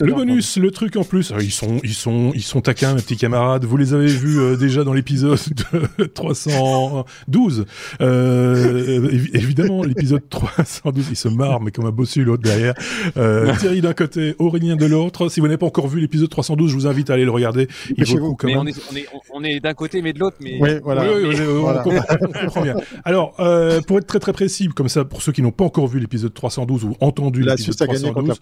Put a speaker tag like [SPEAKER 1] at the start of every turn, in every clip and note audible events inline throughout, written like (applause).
[SPEAKER 1] le bonus, le truc en plus, ils sont, ils sont, ils sont taquins, mes petits camarades. Vous les avez vus euh, déjà dans l'épisode (laughs) 312. Euh, évidemment, l'épisode 312, il se marre, mais comme un bossu l'autre derrière. Euh, Thierry d'un côté, Aurélien de l'autre. Si vous n'avez pas encore vu l'épisode 312, je vous invite à aller le regarder.
[SPEAKER 2] Il vaut coup, quand même. On est, on est, on est d'un côté mais de l'autre. Mais...
[SPEAKER 1] Oui, voilà. Oui, On, comprend, bien. Alors, euh, pour être très très précis, comme ça, pour ceux qui n'ont pas encore vu l'épisode 312 ou entendu l'épisode 312,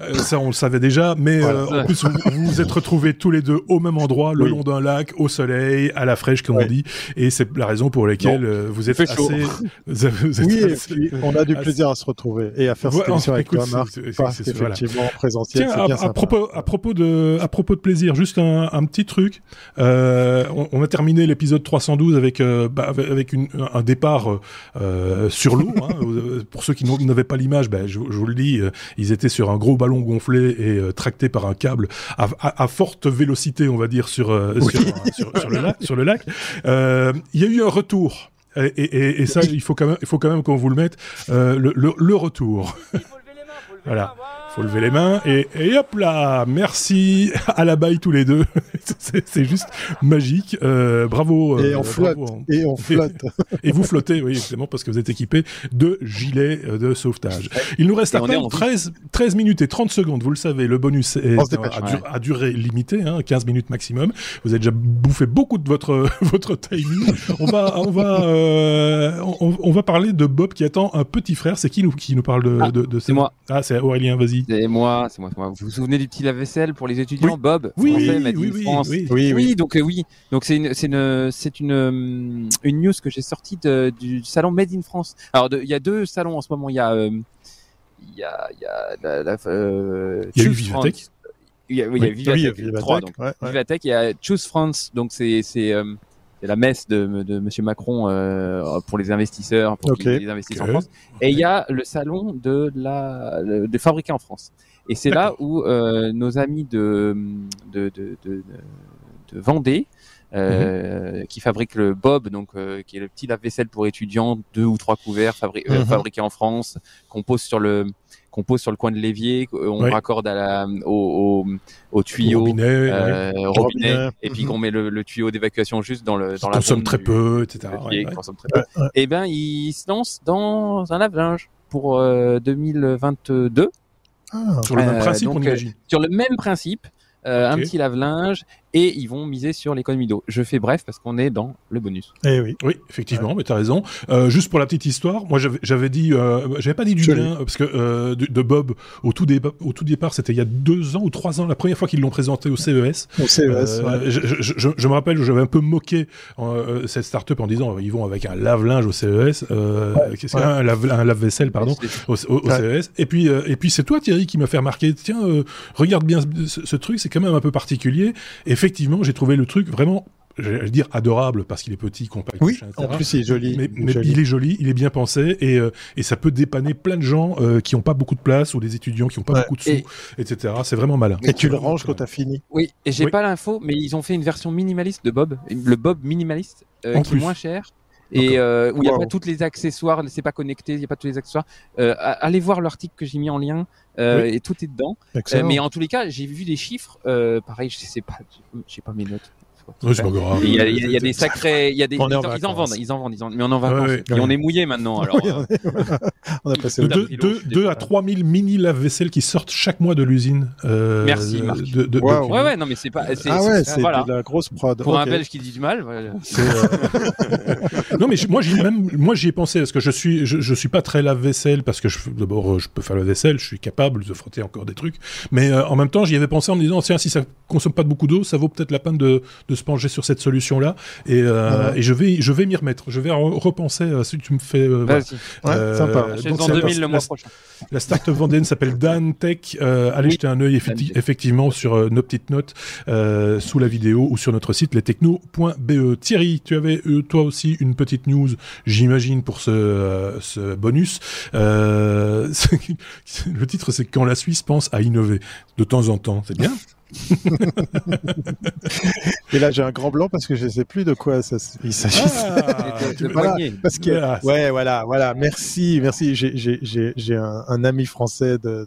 [SPEAKER 1] euh, ça on le savait déjà, mais euh, en plus vous vous êtes retrouvés tous les deux au même endroit, le long d'un lac, au soleil, à la fraîche comme on dit, et c'est la raison pour laquelle euh, vous êtes assez. (laughs)
[SPEAKER 3] Vous êtes oui, assez... on a du plaisir à se retrouver et à faire cette émission avec toi, Marc. C'est effectivement voilà. présentiel.
[SPEAKER 1] Tiens, à, à, propos, à propos de, à propos de plaisir, juste un, un petit truc. Euh, on, on, a terminé l'épisode 312 avec euh, bah, avec une, un départ euh, sur l'eau. Hein. (laughs) pour ceux qui n'avaient pas l'image, bah, je, je, vous le dis, ils étaient sur un gros ballon gonflé et tracté par un câble à, à, à, forte vélocité, on va dire, sur oui. sur, sur, sur, le lac. Sur le lac. Il y a eu un retour. Et, et, et, ça, il faut quand même, il faut quand même qu'on vous le mette, euh, le, le, le, retour. voilà faut lever les mains et, et hop là, merci (laughs) à la baille tous les deux. (laughs) c'est juste magique. Euh, bravo.
[SPEAKER 3] Et on flotte. Hein. Et on flotte. (laughs)
[SPEAKER 1] Et, vous flottez, oui, évidemment, parce que vous êtes équipés de gilets euh, de sauvetage. Il nous reste à peine 13, 13 minutes et 30 secondes. Vous le savez, le bonus est à, durée limitée, hein, 15 minutes maximum. Vous avez déjà bouffé beaucoup de votre votre timing. On va on va euh, on, on, va parler de Bob qui attend un petit frère. C'est qui nous qui nous parle de
[SPEAKER 2] ah,
[SPEAKER 1] de, de
[SPEAKER 2] C'est moi.
[SPEAKER 1] Ah, c'est Aurélien. Vas-y.
[SPEAKER 2] C'est moi, c'est moi, moi, Vous vous souvenez du petit lave-vaisselle pour les étudiants,
[SPEAKER 1] oui.
[SPEAKER 2] Bob?
[SPEAKER 1] Oui, français, oui, oui, oui,
[SPEAKER 2] France.
[SPEAKER 1] oui,
[SPEAKER 2] oui, oui, donc euh, oui, donc c'est une, c'est une, c'est une, euh, une news que j'ai sortie de, du salon Made in France. Alors il y a deux salons en ce moment. Il y a, euh, il y a, il y a la, la
[SPEAKER 1] euh, il y a Vivatech.
[SPEAKER 2] Il y a, oui, il y a Vivatech, oui, Vivatech 3, donc ouais, ouais. Vivatech. Il y a Choose France, donc c'est, c'est euh, c'est la messe de, de Monsieur Macron euh, pour les investisseurs, pour okay. les investisseurs okay. en France. Et il y a le salon de la de fabriquer en France. Et c'est là où euh, nos amis de de, de, de, de Vendée, euh, mm -hmm. qui fabrique le Bob, donc euh, qui est le petit lave-vaisselle pour étudiants, deux ou trois couverts fabri mm -hmm. fabriqués en France, qu'on pose sur le qu'on pose sur le coin de l'évier, on oui. raccorde à la, au, au, au tuyau,
[SPEAKER 1] au robinet,
[SPEAKER 2] euh, oui. robinet, robinet, et puis qu'on met le, le tuyau d'évacuation juste dans le dans
[SPEAKER 1] qui la consomme très
[SPEAKER 2] du,
[SPEAKER 1] peu, etc.
[SPEAKER 2] Levier, ouais, consomme très peu. Et ben il se lance dans un lave-linge pour euh, 2022.
[SPEAKER 1] Ah, sur le même principe, donc, on imagine.
[SPEAKER 2] Sur le même principe, euh, okay. un petit lave-linge et ils vont miser sur l'économie d'eau. Je fais bref parce qu'on est dans le bonus.
[SPEAKER 1] Eh oui, oui, effectivement, ouais. mais tu as raison. Euh, juste pour la petite histoire, moi j'avais dit, euh, j'avais pas dit du bien parce que euh, de, de, Bob au tout, dé au tout départ, c'était il y a deux ans ou trois ans, la première fois qu'ils l'ont présenté au CES.
[SPEAKER 3] Au CES. Ouais.
[SPEAKER 1] Je, je, je, je, me rappelle, j'avais un peu moqué euh, cette start-up en disant ils vont avec un lave-linge au CES, qu'est-ce ouais. un lave-vaisselle lave pardon, au, au, au CES. Et puis et puis c'est toi Thierry qui m'a fait remarquer, tiens, regarde bien ce, ce truc, c'est quand même un peu particulier. Et effectivement, j'ai trouvé le truc vraiment je vais dire adorable parce qu'il est petit, compact.
[SPEAKER 3] Oui, machin, en plus il est joli.
[SPEAKER 1] Mais,
[SPEAKER 3] il, est
[SPEAKER 1] mais
[SPEAKER 3] joli.
[SPEAKER 1] il est joli, il est bien pensé et, euh, et ça peut dépanner plein de gens euh, qui n'ont pas beaucoup de place ou des étudiants qui n'ont pas ouais. beaucoup de sous, et... etc. C'est vraiment malin.
[SPEAKER 3] Et tu le ranges quand tu as fini.
[SPEAKER 2] Oui, et j'ai oui. pas l'info, mais ils ont fait une version minimaliste de Bob, le Bob minimaliste, euh, qui plus. est moins cher et euh, où il n'y a wow. pas tous les accessoires, c'est pas connecté, il n'y a pas tous les accessoires. Euh, allez voir l'article que j'ai mis en lien euh, oui. et tout est dedans. Euh, mais en tous les cas, j'ai vu des chiffres. Euh, pareil, je sais pas, je sais pas mes notes.
[SPEAKER 1] Ouais, c'est pas grave.
[SPEAKER 2] Il y, a, il y, a des sacrés, il y a des, ils, en, ils, en vendent, ils en vendent, ils en, mais on en va. Ouais, ouais, et on est mouillé maintenant. Alors,
[SPEAKER 1] on a passé 2 à 3000 mini lave-vaisselle qui sortent chaque mois de l'usine.
[SPEAKER 2] Euh, Merci Marc.
[SPEAKER 1] De, de,
[SPEAKER 2] wow. ouais, ouais, non, mais c'est pas.
[SPEAKER 3] Ah ouais, c'est voilà. de la grosse prod.
[SPEAKER 2] Pour okay. un Belge qui dit du mal. Voilà.
[SPEAKER 1] Euh... (laughs) non, mais moi, j'y même, moi, j'y ai pensé parce que je suis, je, je suis pas très lave-vaisselle parce que d'abord, je peux faire la vaisselle, je suis capable de frotter encore des trucs, mais euh, en même temps, j'y avais pensé en me disant, tiens, si ça consomme pas beaucoup d'eau, ça vaut peut-être la peine de, de se pencher sur cette solution là et, euh, et je vais je vais m'y remettre. Je vais repenser euh, si tu me fais euh,
[SPEAKER 2] ouais,
[SPEAKER 3] sympa.
[SPEAKER 2] donc, en 2000 le mois prochain.
[SPEAKER 1] la start-up vendéenne s'appelle Dan Tech. Allez oui. jeter un œil effecti effectivement sur nos petites notes sous la vidéo ou sur notre site lestechno.be Thierry tu avais toi aussi une petite news j'imagine pour ce, ce bonus. (laughs) Le titre c'est quand la Suisse pense à innover de temps en temps c'est bien
[SPEAKER 3] Et là, j'ai un grand blanc parce que je ne sais plus de quoi ça, il s'agit. Ah, voilà, (laughs) parce que, ouais, voilà, voilà. Merci, merci. J'ai un, un, ami français de,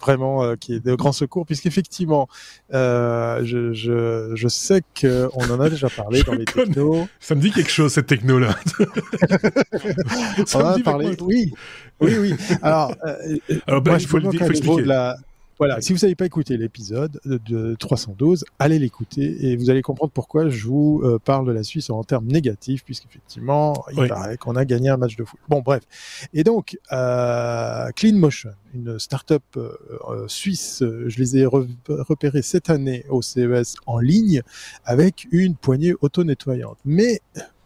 [SPEAKER 3] vraiment euh, qui est de grand secours, puisqu'effectivement, euh, je, je, je sais qu'on en a déjà parlé dans les technos.
[SPEAKER 1] Ça me dit quelque chose cette techno là. (laughs)
[SPEAKER 3] on en a parlé. Oui, oui, oui. Alors, euh, Alors ben, moi, il faut, le, il faut expliquer. La, voilà, si vous n'avez pas écouté l'épisode de 312, allez l'écouter et vous allez comprendre pourquoi je vous euh, parle de la Suisse en termes négatifs, puisqu'effectivement, il paraît qu'on a gagné un match de foot. Bon, bref. Et donc, euh, Clean Motion, une start-up euh, euh suisse, je les ai repérés cette année au CES en ligne avec une poignée auto-nettoyante. Mais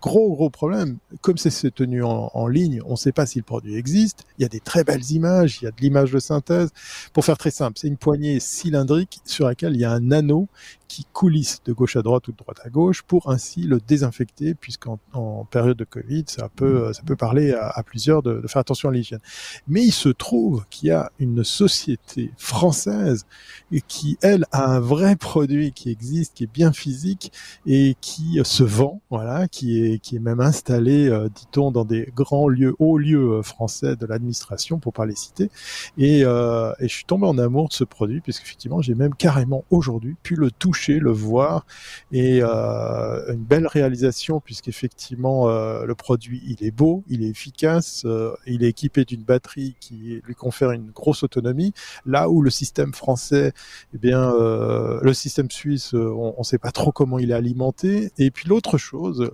[SPEAKER 3] gros gros problème, comme c'est tenu en, en ligne, on ne sait pas si le produit existe. Il y a des très belles images, il y a de l'image de synthèse. Pour faire très simple, c'est une poignée cylindrique sur laquelle il y a un anneau qui coulisse de gauche à droite ou de droite à gauche pour ainsi le désinfecter, puisqu'en en période de Covid, ça peut, ça peut parler à, à plusieurs de, de, faire attention à l'hygiène. Mais il se trouve qu'il y a une société française qui, elle, a un vrai produit qui existe, qui est bien physique et qui se vend, voilà, qui est, qui est même installé, euh, dit-on, dans des grands lieux, hauts lieux euh, français de l'administration, pour pas les citer. Et, euh, et je suis tombé en amour de ce produit, puisqu'effectivement, j'ai même carrément aujourd'hui pu le toucher le voir et euh, une belle réalisation puisqu'effectivement euh, le produit il est beau, il est efficace, euh, il est équipé d'une batterie qui lui confère une grosse autonomie. Là où le système français, eh bien le système suisse, on ne sait pas trop comment il est alimenté. Et puis l'autre chose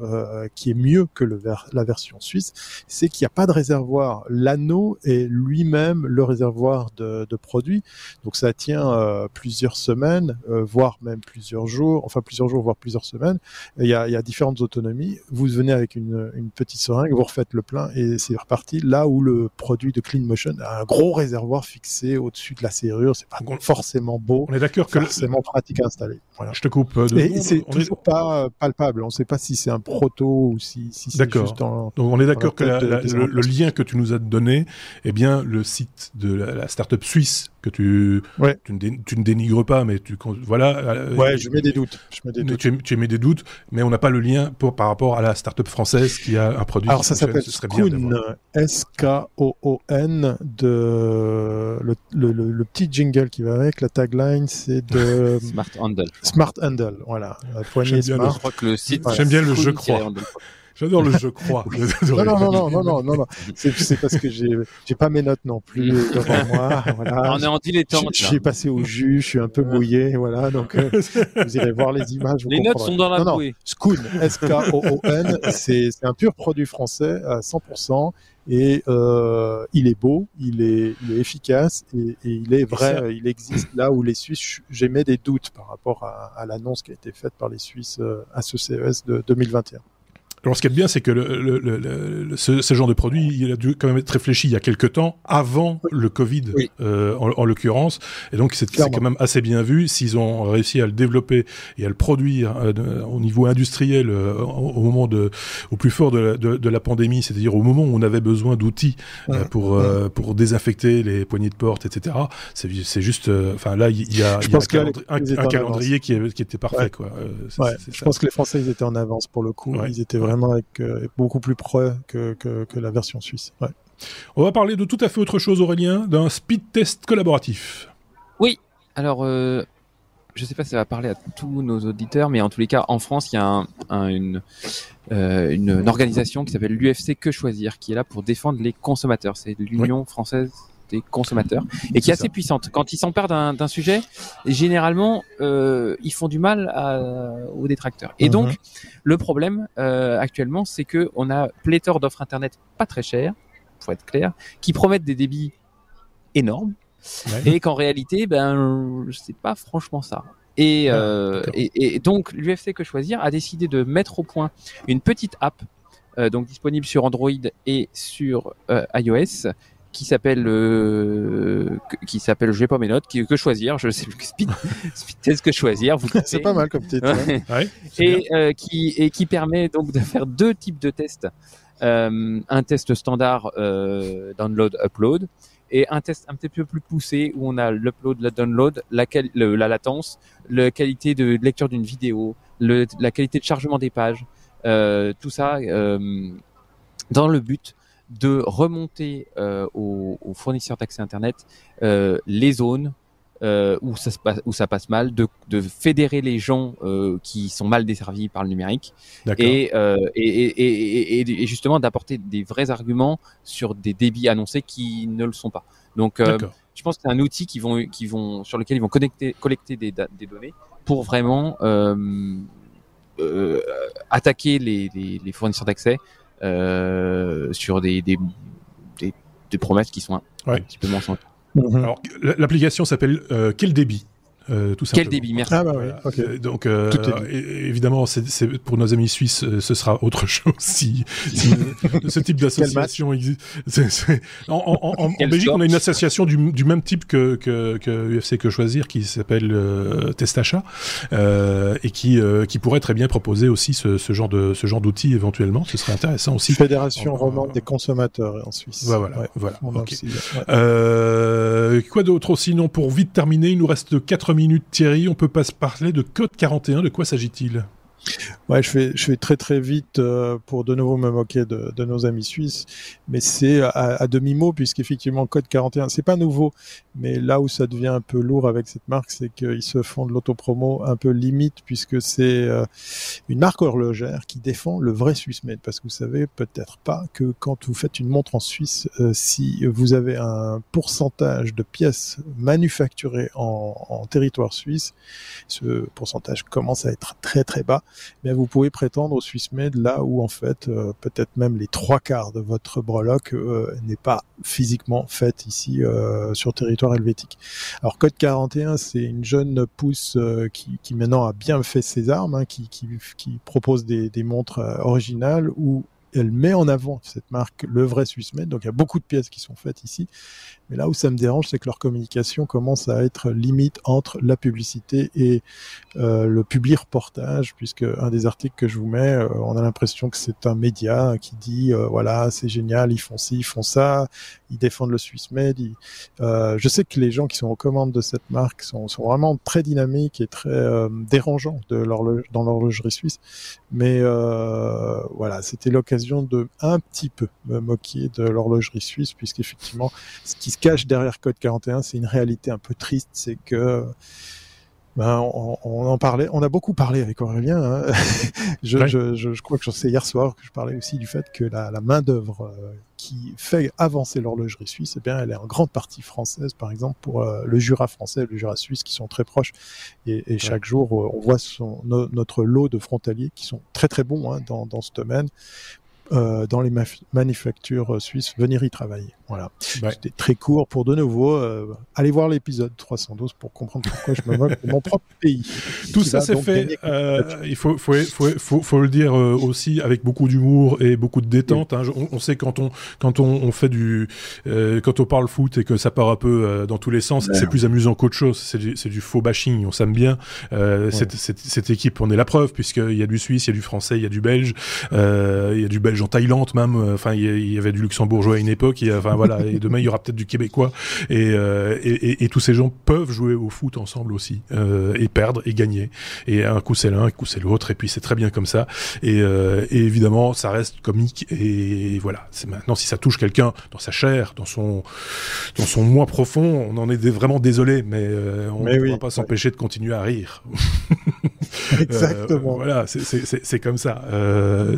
[SPEAKER 3] qui est mieux que le la version suisse, c'est qu'il n'y a pas de réservoir. L'anneau est lui-même le réservoir de, de produits, donc ça tient plusieurs semaines, voire même plusieurs jours, enfin plusieurs jours, voire plusieurs semaines. Il y a, il y a différentes autonomies. Vous venez avec une, une, petite seringue, vous refaites le plein et c'est reparti. Là où le produit de Clean Motion a un gros réservoir fixé au-dessus de la serrure, c'est pas forcément beau.
[SPEAKER 1] On est d'accord
[SPEAKER 3] que forcément pratique à installer.
[SPEAKER 1] Voilà. Je te coupe. Euh,
[SPEAKER 3] et c'est toujours pas palpable. On ne sait pas si c'est un proto ou si, si c'est juste
[SPEAKER 1] en. Donc on est d'accord que le, lien que tu nous as donné, eh bien le site de la, la start-up suisse que tu, tu, ne dénigres pas, mais tu voilà.
[SPEAKER 3] Euh, ouais, je mets des doutes. Je mets
[SPEAKER 1] des doutes. Tu, tu mets des doutes, mais on n'a pas le lien pour, par rapport à la start-up française qui a un produit.
[SPEAKER 3] Alors ça s'appelle Skoon, S-K-O-O-N, de le, le, le, petit jingle qui va avec. La tagline, c'est de (laughs)
[SPEAKER 2] Smart Handle.
[SPEAKER 3] Smart Handle, voilà.
[SPEAKER 2] La poignée Smart. Je crois que le site.
[SPEAKER 1] J'aime bien le je crois. J'adore le je crois.
[SPEAKER 3] non, non, non, non, non, non, non, C'est parce que j'ai, j'ai pas mes notes non plus mm. devant moi. Voilà.
[SPEAKER 2] On est en dilettante.
[SPEAKER 3] J'ai passé au jus, je suis un peu mouillé, voilà. Donc, euh, (laughs) vous irez voir les images.
[SPEAKER 2] les notes sont dans la
[SPEAKER 3] non, bouée. Skoon, S-K-O-O-N, c'est, c'est un pur produit français à 100% et euh, il est beau, il est, il est efficace et, et il est vrai, il existe là où les Suisses, j'émets des doutes par rapport à, à l'annonce qui a été faite par les Suisses euh, à ce CES de 2021.
[SPEAKER 1] Alors, ce qui est bien, c'est que le, le, le, ce, ce, genre de produit, il a dû quand même être réfléchi il y a quelques temps, avant le Covid, euh, en, en l'occurrence. Et donc, c'est quand même assez bien vu. S'ils ont réussi à le développer et à le produire euh, au niveau industriel euh, au, moment de, au plus fort de la, de, de la pandémie, c'est-à-dire au moment où on avait besoin d'outils euh, pour pour désinfecter les poignées de porte, etc. C'est juste, enfin là, il y a, y a un, un, calendrier qui, est, qui, était parfait, quoi.
[SPEAKER 3] je pense que les Français, ils étaient en avance pour le coup. Ils étaient vraiment avec, euh, beaucoup plus près que, que, que, la version suisse. Ouais.
[SPEAKER 1] On va parler de tout à fait autre chose, Aurélien, d'un speed test collaboratif.
[SPEAKER 2] Oui, alors euh, je ne sais pas si ça va parler à tous nos auditeurs, mais en tous les cas, en France, il y a un, un, une, euh, une, organisation qui s'appelle l'UFC Que Choisir, qui est là pour défendre les consommateurs. C'est l'Union française consommateurs et qui est, assez puissante. Quand ils s'emparent d'un sujet, généralement, euh, ils font du mal à, aux détracteurs. Et donc, mhm. le problème euh, actuellement, c'est que on a pléthore d'offres internet pas très chères, pour être clair, qui promettent des débits énormes et qu'en réalité, ben, c'est pas franchement ça. Et, euh, et, et, donc l'UFC que choisir a décidé de mettre au point une petite app euh, donc disponible sur Android et sur euh, iOS qui s'appelle euh, qui s'appelle j'ai pas mes notes qui, que choisir je sais plus speed, (laughs) speed test que choisir
[SPEAKER 3] c'est pas mal comme titre
[SPEAKER 2] ouais. et euh, qui et qui permet donc de faire deux types de tests. Euh, un test standard euh, download upload et un test un petit peu plus poussé où on a l'upload, le download, la, la latence, la qualité de lecture d'une vidéo, le, la qualité de chargement des pages, euh, tout ça euh, dans le but de remonter euh, aux, aux, fournisseurs d'accès Internet euh, les zones euh, où ça se passe, où ça passe mal, de, de fédérer les gens qui sont mal desservis par le numérique. Et, et, et, et, justement d'apporter des vrais arguments sur des débits annoncés qui ne le sont pas. Donc, je pense que c'est un outil qui vont, qui vont, sur lequel ils vont connecter, collecter des, des données pour vraiment attaquer les, les, les fournisseurs d'accès sur des, des, des, des, promesses qui sont un, un petit peu mensongères.
[SPEAKER 1] Mhm. Alors, l'application s'appelle euh, Quel débit euh, tout
[SPEAKER 2] Quel débit, merci. Ah
[SPEAKER 1] bah ouais, Donc, euh, évidemment, pour nos amis suisses, euh, ce sera autre (laughs) chose si, si ce type d'association existe. En, en, en, en Belgique, on a une association du, du même type que, que, que, UFC Que Choisir qui s'appelle euh, Testacha euh, et qui, euh, qui pourrait très bien proposer aussi ce, ce genre de ce genre d'outils éventuellement. Ce serait intéressant aussi.
[SPEAKER 3] Fédération romande des consommateurs en Suisse.
[SPEAKER 1] Bah voilà, voilà. Okay. Euh, quoi d'autre Sinon, pour vite terminer, il nous reste 4 minutes, Thierry. On peut pas se parler de Code 41. De quoi s'agit-il?
[SPEAKER 3] Ouais, je fais, je fais très très vite euh, pour de nouveau me moquer de, de nos amis suisses, mais c'est à, à demi-mot puisqu'effectivement Code 41, c'est pas nouveau, mais là où ça devient un peu lourd avec cette marque, c'est qu'ils se font de l'autopromo un peu limite puisque c'est euh, une marque horlogère qui défend le vrai Swissmade, parce que vous savez peut-être pas que quand vous faites une montre en Suisse, euh, si vous avez un pourcentage de pièces manufacturées en, en territoire suisse, ce pourcentage commence à être très très bas. Mais vous pouvez prétendre au Swissmade là où en fait euh, peut-être même les trois quarts de votre breloque euh, n'est pas physiquement faite ici euh, sur territoire helvétique. Alors Code 41, c'est une jeune pousse qui, maintenant a bien fait ses armes, hein, qui, propose des, des montres originales où elle met en avant cette marque le vrai Swissmade. Donc il y a beaucoup de pièces qui sont faites ici. Mais là où ça me dérange, c'est que leur communication commence à être limite entre la publicité et euh, le public reportage, puisque un des articles que je vous mets, euh, on a l'impression que c'est un média qui dit euh, voilà c'est génial, ils font ci, ils font ça, ils défendent le Swissmade. Ils... Je sais que les gens qui sont aux commandes de cette marque sont, vraiment très dynamiques et très dérangeants de dans l'horlogerie suisse. Mais voilà, c'était l'occasion de un petit peu me moquer de l'horlogerie suisse, puisqu'effectivement, ce qui se cache derrière Code 41, c'est une réalité un peu triste, c'est que ben, on, on, en parlait, on a beaucoup parlé avec Aurélien. Hein. (laughs) je, je, je, je, crois que j'en sais hier soir que je parlais aussi du fait que la, la main d'œuvre euh, qui fait avancer l'horlogerie suisse, eh bien, elle est en grande partie française, par exemple pour euh, le Jura français, le Jura suisse, qui sont très proches. Et, et chaque jour, euh, on voit son, no, notre lot de frontaliers qui sont très très bons hein, dans, dans ce domaine. Euh, dans les manufactures suisses venir y travailler. Voilà. Ouais. C'était très court pour de nouveau. Euh, allez voir l'épisode 312 pour comprendre pourquoi je me moque de mon propre pays.
[SPEAKER 1] Tout ça c'est fait. Euh, il faut, faut, faut, faut, faut le dire euh, aussi avec beaucoup d'humour et beaucoup de détente. Oui. Hein. On, on, sait quand on quand on, on fait du euh, quand on parle foot et que ça part un peu euh, dans tous les sens, ouais. c'est plus amusant qu'autre chose. C'est du, du faux bashing. On s'aime bien. Ouais. Cette, cette, cette, équipe, on est la preuve puisqu'il y a du Suisse, il y a du Français, il y a du Belge, il y a du Belge en Thaïlande même. Enfin, il y, avait du Luxembourgeois à une époque. Enfin voilà, et demain il y aura peut-être du québécois et, euh, et, et, tous ces gens peuvent jouer au foot ensemble aussi euh, et perdre et gagner. Et un coup c'est l'un, un coup c'est l'autre, et puis c'est très bien comme ça. Et, euh, et, évidemment ça reste comique et voilà. C'est maintenant si ça touche quelqu'un dans sa chair, dans son dans son moi profond, on en est vraiment désolé, mais euh, on ne oui, pourra pas s'empêcher de continuer à rire. (laughs)
[SPEAKER 3] Exactement.
[SPEAKER 1] voilà, c'est comme ça.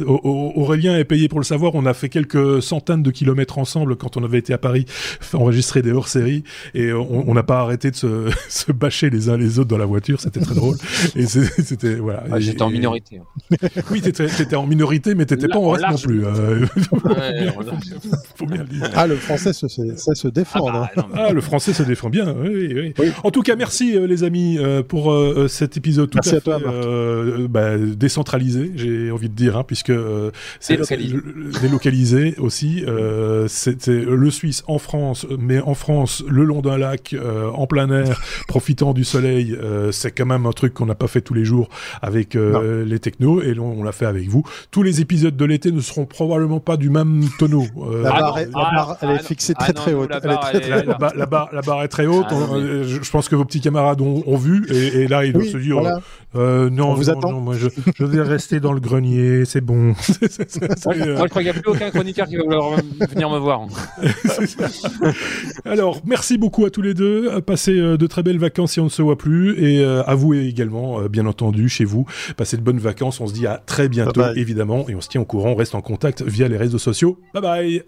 [SPEAKER 1] Aurélien est payé pour le savoir. On a fait quelques centaines de kilomètres ensemble quand on avait été à Paris enregistrer des hors-séries et on n'a pas arrêté de se, (laughs) se, bâcher les uns les autres dans la voiture, c'était très drôle. Et c'était voilà.
[SPEAKER 2] Ah, J'étais en minorité.
[SPEAKER 1] Hein. (laughs) oui, t'étais étais en minorité, mais t'étais pas en reste non plus. Euh...
[SPEAKER 3] Ouais, (laughs) faut bien le dire. Ah, le français se, ça se défend. Ah, bah,
[SPEAKER 1] ah, le français se défend bien. Oui, oui. oui. En tout cas, merci euh, les amis euh, pour euh, cet épisode tout
[SPEAKER 3] merci
[SPEAKER 1] à,
[SPEAKER 3] à toi,
[SPEAKER 1] fait bah, décentralisé, j'ai envie de dire, hein, puisque
[SPEAKER 2] c'est délocalisé.
[SPEAKER 1] délocalisé aussi. C'était le Suisse en France, mais en France, le long d'un lac, en plein air, profitant du soleil, c'est quand même un truc qu'on n'a pas fait tous les jours avec les technos, et on, l'a fait avec vous. Tous les épisodes de l'été ne seront probablement pas du même tonneau.
[SPEAKER 3] la barre, est, elle est fixée très très haute.
[SPEAKER 1] La barre est très haute. Je pense que vos petits camarades ont, vu, et, là ils doivent se dire. Euh, non, vous non, moi je, je, vais rester dans le grenier, c'est bon. (laughs) moi,
[SPEAKER 2] je crois qu'il n'y a plus aucun chroniqueur qui va venir me voir. (laughs)
[SPEAKER 1] Alors, merci beaucoup à tous les deux. Passez euh, de très belles vacances si on ne se voit plus. Et euh, à vous également, bien entendu, chez vous. Passez de bonnes vacances. On se dit à très bientôt, évidemment. Et on se tient au courant. On reste en contact via les réseaux sociaux. Bye bye.